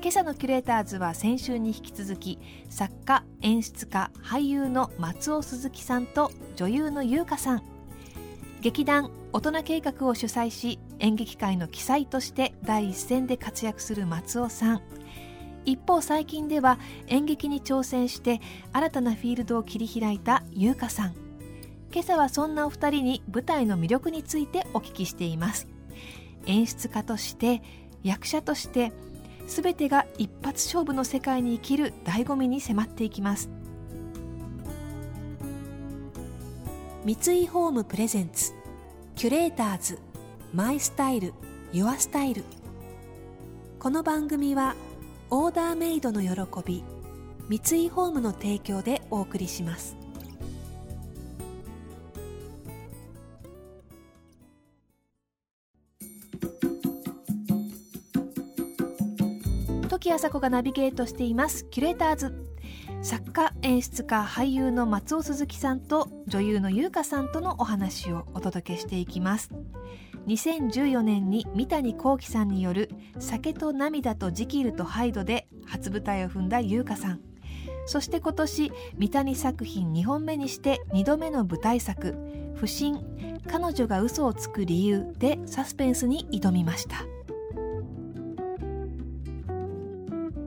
今朝のキュレーターズは先週に引き続き作家演出家俳優の松尾鈴木さんと女優の優香さん。劇団大人計画を主催し演劇界の記載として第一線で活躍する松尾さん。一方最近では演劇に挑戦して新たなフィールドを切り開いた優香さん。今朝はそんなお二人に舞台の魅力についてお聞きしています。演出家として役者として全てが一発勝負の世界に生きる醍醐味に迫っていきます。三井ホームプレゼンツ。キュレーターズ。マイスタイル。ユアスタイル。この番組はオーダーメイドの喜び。三井ホームの提供でお送りします。あさこがナビゲートしていますキュレーターズ。作家演出家俳優の松尾鈴木さんと女優の優香さんとのお話をお届けしていきます。2014年に三谷幸喜さんによる「酒と涙とジキルとハイド」で初舞台を踏んだ優香さん。そして今年三谷作品2本目にして2度目の舞台作「不審彼女が嘘をつく理由」でサスペンスに挑みました。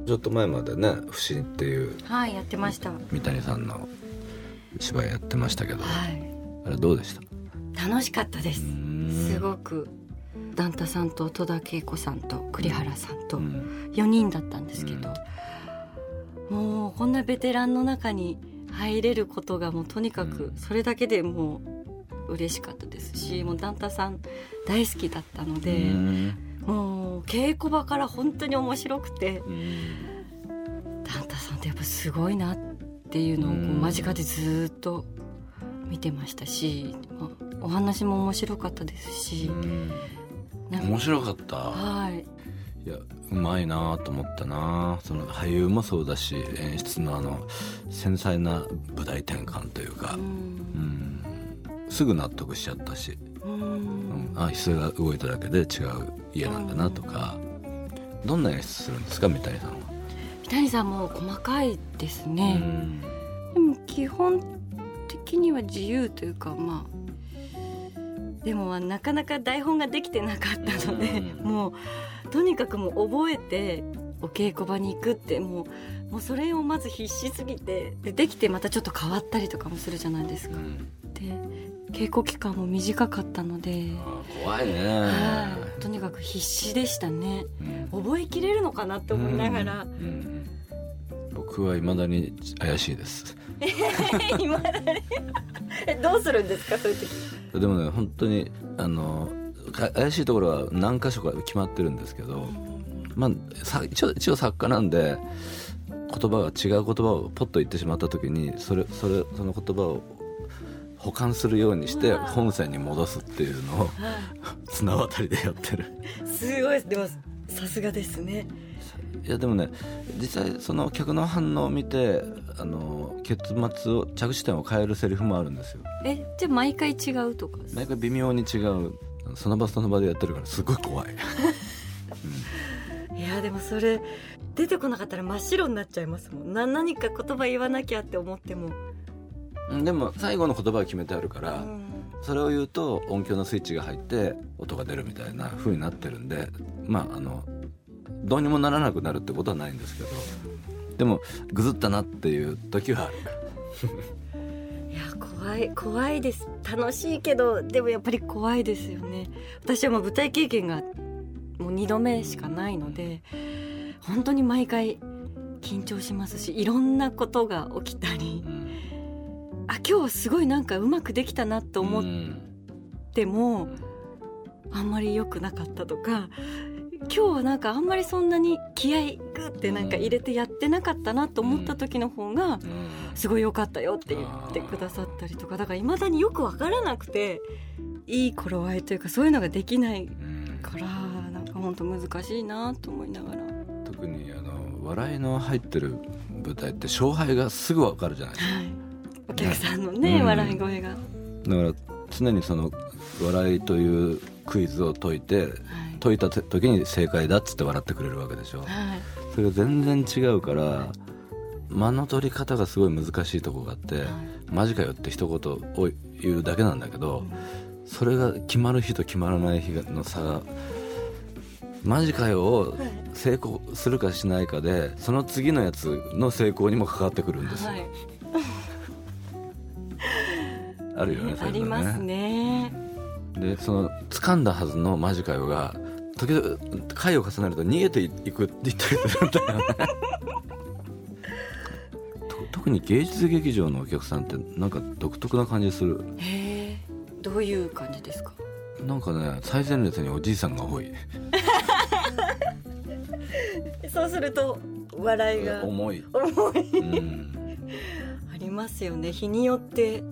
ちょっと前までね「不審」っていうはいやってました。三谷さんの芝居やってましたけど、はい。あれどうでした？楽しかったです。すすごく。ダンタさんと戸田恵子さんと栗原さんとうん。4人だったんですけど、もうこんなベテランの中に入れることがもうとにかくうん。それだけでもう嬉しかったですしもうダンタさん大好きだったので、うんもう稽古場から本当に面白くて。うん。ダンタさんってやっぱすごいなっていうのをこううん。間近でずっと見てましたし、まあお話も面白かったですし、面白かった。はい。いやうまいなと思ったな。その俳優もそうだし演出のあの繊細な舞台転換というか。う、うんん、すぐ納得しちゃったし、あ椅子が動いただけで違う家なんだなとか、どんな演出するんですか三谷さんは、三谷さんも細かいですうね、ん。でも基本的には自由というかまあでもまあなかなか台本ができてなかったので、うん。もうとにかくもう覚えてお稽古場に行くってもうもうそれをまず必死すぎてでできてまたちょっと変わったりとかもするじゃないですか。うん。で稽古期間も短かったので、あ怖いね、はい。とにかく必死でしたね。うん。覚えきれるのかなって思いながら、うん。うん。僕はいまだに怪しいです。今だに？えどうするんですか？そういう時。でもね本当にあのか怪しいところは何箇所か決まってるんですけど、まあ、さ一応一応作家なんで言葉が違う言葉をポッと言ってしまった時にそれそれその言葉を保管するようにして本線に戻すっていうのを 綱渡りでやってる。すごいでもさすがですね。いやでもね実際その客の反応を見てあの結末を着地点を変えるセリフもあるんですよ。えじゃあ毎回違うとか？毎回微妙に違う。その場その場でやってるからすごい怖い、いやでもそれ出てこなかったら真っ白になっちゃいますもん。な何か言葉言わなきゃって思っても、うん、でも最後の言葉は決めてあるかうら、んそれを言うと音響のスイッチが入って音が出るみたいな風になってるんでまああのどうにもならなくなるってことはないんですけどでもぐずったなっていう時はある いや怖い怖いです。楽しいけどでもやっぱり怖いですよね。私はもう舞台経験がもう2度目しかないので本当に毎回緊張しますしいろんなことが起きたりあ今日はすごいなんかうまくできたなと思っうん。ても、あんまり良くなかったとか今日はなんかあんまりそんなに気合グってなんか入れてやってなかったなと思った時の方がうん。すごい良かったよって言ってくださったりとかだからいまだによく分からなくていい頃合いというかそういうのができないうん。からなんか本当難しいなと思いながら。特にあの笑いの入ってる舞台って勝敗がすぐ分かるじゃないですか。はい、お客さんのね、うん。笑い声が、はい、だから常にその笑いというクイズを解いて解いた時に正解だっつって笑ってくれるわけでしょ。はい。それが全然違うから間の取り方がすごい難しいとこがあってはい「マジかよ」って一言を言うだけなんだけどそれが決まる日と決まらない日の差が「マジかよ」を成功するかしないかでその次のやつの成功にも関わってくるんですよ、はいあるよねそういうのありますね。でその掴んだはずのマジかよが時々回を重ねると逃げていくって言ったりするんだよね。と特に芸術劇場のお客さんってなんか独特な感じする。へえ。どういう感じですか？なんかね最前列におじいさんが多い。そうすると笑いが重い、重い。うん。ありますよね。日によって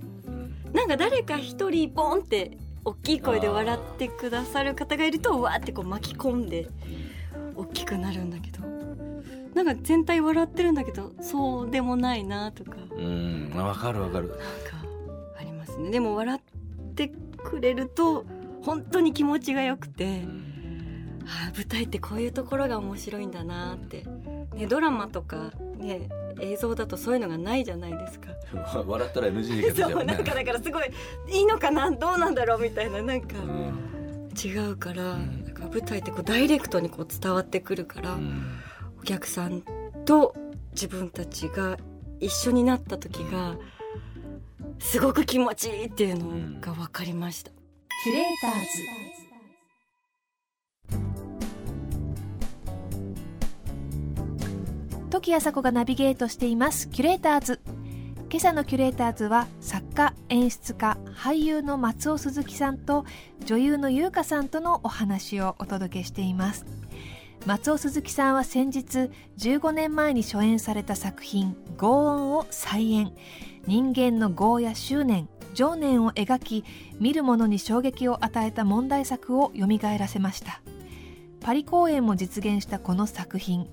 なんか誰か一人ボンって大きい声で笑ってくださる方がいるとわーってこう巻き込んで大きくなるんだけど。なんか全体笑ってるんだけどそうでもないなとか。うん。分かる分かる。なんかありますね。でも笑ってくれると本当に気持ちがよくて、ああ舞台ってこういうところが面白いんだなって、ね、ドラマとか、ね、映像だとそういうのがないじゃないですか。笑ったら NG にそうなんかだからすごいいいのかな？どうなんだろう？みたいななんかうん。違うから,、ん。なんか舞台ってこうダイレクトにこう伝わってくるから、うん。お客さんと自分たちが一緒になった時がすごく気持ちいいっていうのが分かりました。キュレーターズ時あさこがナビゲートしています。キュレーターズ。今朝のキュレーターズは作家演出家俳優の松尾鈴木さんと女優の優香さんとのお話をお届けしています。松尾鈴木さんは先日15年前に初演された作品「轟音」を再演。人間の業や執念情念を描き見る者に衝撃を与えた問題作を蘇らせました。パリ公演も実現したこの作品。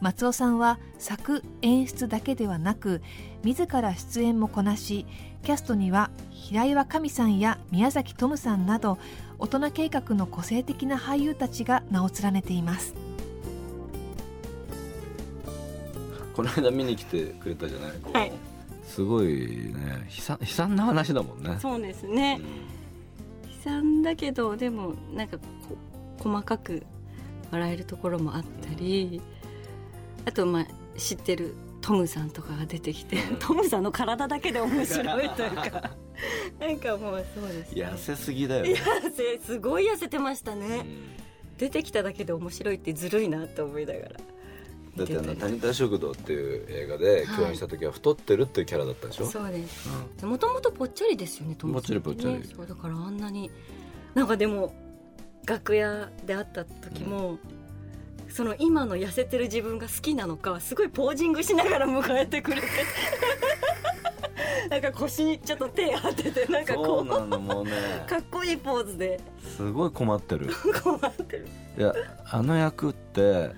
松尾さんは作演出だけではなく自ら出演もこなしキャストには平岩神さんや宮崎トムさんなど大人計画の個性的な俳優たちが名を連ねています。この間見に来てくれたじゃない、はい。すごいね。悲惨悲惨な話だもんね。そうですね。悲惨だけどでもなんかこ細かく笑えるところもあったりあとまあ知ってるトムさんとかが出てきてトムさんの体だけで面白いというか。なんかもうそうです、ね、痩せすぎだよね、痩せすごい痩せてましたね、うん。出てきただけで面白いってずるいなって思いながら。だってあの「見てたり。タニタ食堂」っていう映画で共演した時は太ってるっていうキャラだったでしょ、そうです。うもともとぽっちゃりですよねトムさんね。ぽっちゃりぽっちゃり。そうだからあんなになんかでも楽屋で会った時も、その今の痩せてる自分が好きなのかすごいポージングしながら迎えてくれて。なんか腰にちょっと手当ててなんかそこう。うなのもうね。かっこいいポーズで。すごい困ってる。困ってる。いやあの役って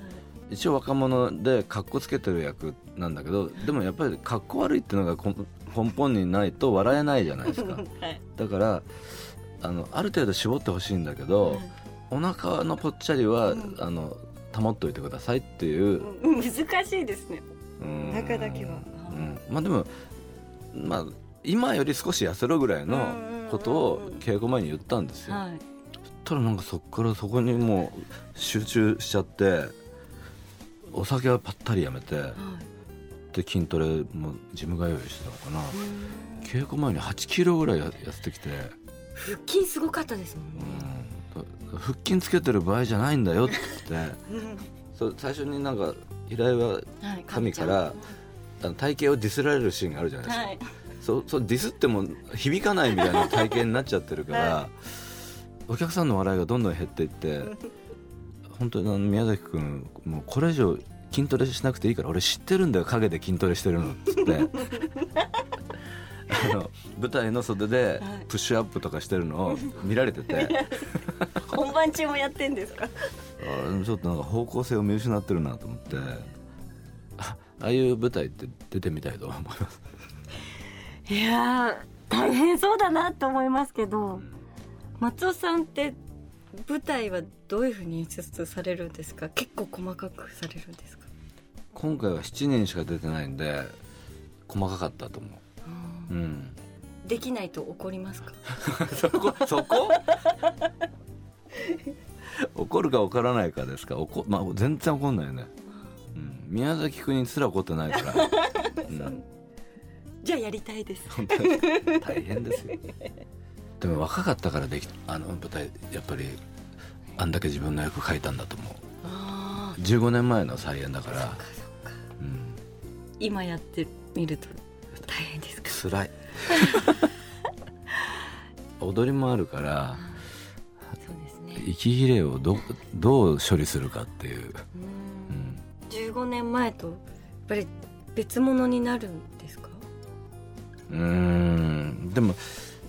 一応若者でかっこつけてる役なんだけどでもやっぱりかっこ悪いっていうのがこ根本にないと笑えないじゃないですか。はい。だからあのある程度絞ってほしいんだけど、お腹のぽっちゃりは、うん。あの保っておいてくださいっていう、うん難しいですね。うん。中だけは。うん。まあでもまあ今より少し痩せろぐらいのことを稽古前に言ったんですよ、はい。たらなんかそっからそこにもう集中しちゃってお酒はぱったりやめてはい。で筋トレもジム通いしてたのかな。稽古前に8キロぐらいや痩せてきて、腹筋すごかったですもんね。うん、腹筋つけてる場合じゃないんだよって。言ってそう最初になんか平井ははい神からあの体型をディスられるシーンがあるじゃないですか、はい。そうそうディスっても響かないみたいな体型になっちゃってるから、はお客さんの笑いがどんどん減っていって本当にあの宮崎君もうこれ以上筋トレしなくていいから俺知ってるんだよ陰で筋トレしてるのっつって あの舞台の袖でプッシュアップとかしてるのを見られてて。本番中もやってんですか？あちょっとなんか方向性を見失ってるなと思って。あああいう舞台って出てみたいと思います。いやー大変そうだなと思いますけど松尾さんって舞台はどういうふうに演出されるんですか？結構細かくされるんですか？今回は7人しか出てないんで細かかったと思ううん。できないと怒りますか？そこそこ？怒るか怒らないかですか？怒、まあ、全然怒んないよね、うん、宮崎君にすら怒ってないから、う。ん、じゃあやりたいです。本当に。大変ですよ。でも若かったからできあの舞台やっぱりあんだけ自分の役書いたんだと思う。ああ15年前の再演だから、うん、今やってみると大変ですか辛い。踊りもあるからそうですね。息切れをどどう処理するかっていう、ううん。ん、15年前とやっぱり別物になるんですか？うーん。でも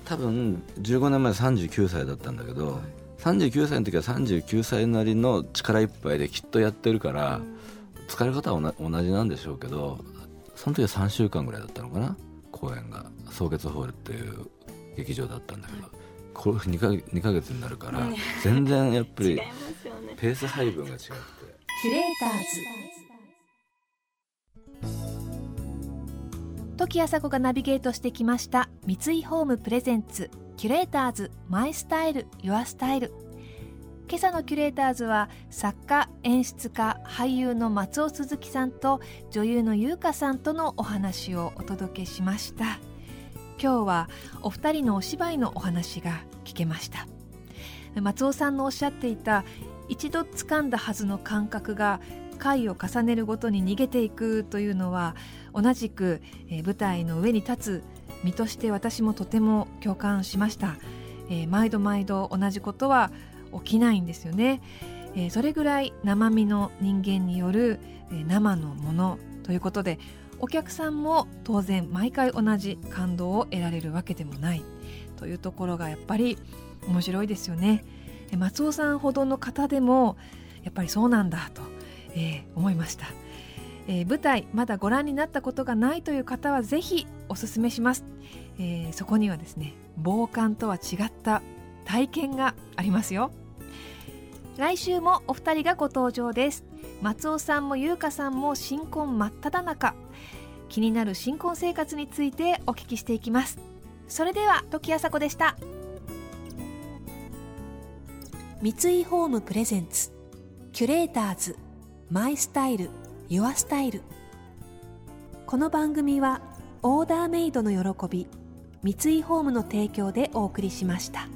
多分15年前39歳だったんだけど、39歳の時は39歳なりの力いっぱいできっとやってるから、疲れ方は同同じなんでしょうけどその時は3週間ぐらいだったのかな公演が草月ホールっていう劇場だったんだけど、これ 2, か2ヶ月になるから、ね全然やっぱりペース配分が違って。キュレーターズ。時朝子がナビゲートしてきました三井ホームプレゼンツキュレーターズマイスタイルユアスタイル今朝のキュレーターズは作家演出家俳優の松尾鈴木さんと女優の優香さんとのお話をお届けしました。今日はお二人のお芝居のお話が聞けました。松尾さんのおっしゃっていた一度掴んだはずの感覚が回を重ねるごとに逃げていくというのは同じく、え舞台の上に立つ身として私もとても共感しました、えー毎度毎度同じことは起きないんですよね、えーそれぐらい生身の人間による、えー生のものということでお客さんも当然毎回同じ感動を得られるわけでもない。というところがやっぱり面白いですよね。え松尾さんほどの方でもやっぱりそうなんだと、えー思いました、えー舞台まだご覧になったことがないという方はぜひおすすめします、えーそこにはですね傍観とは違った体験がありますよ。来週もお二人がご登場です。松尾さんも優香さんも新婚真っ只中。気になる新婚生活についてお聞きしていきます。それでは時あさこでした。三井ホームプレゼンツ。キュレーターズ。マイスタイル。ユアスタイル。この番組はオーダーメイドの喜び三井ホームの提供でお送りしました。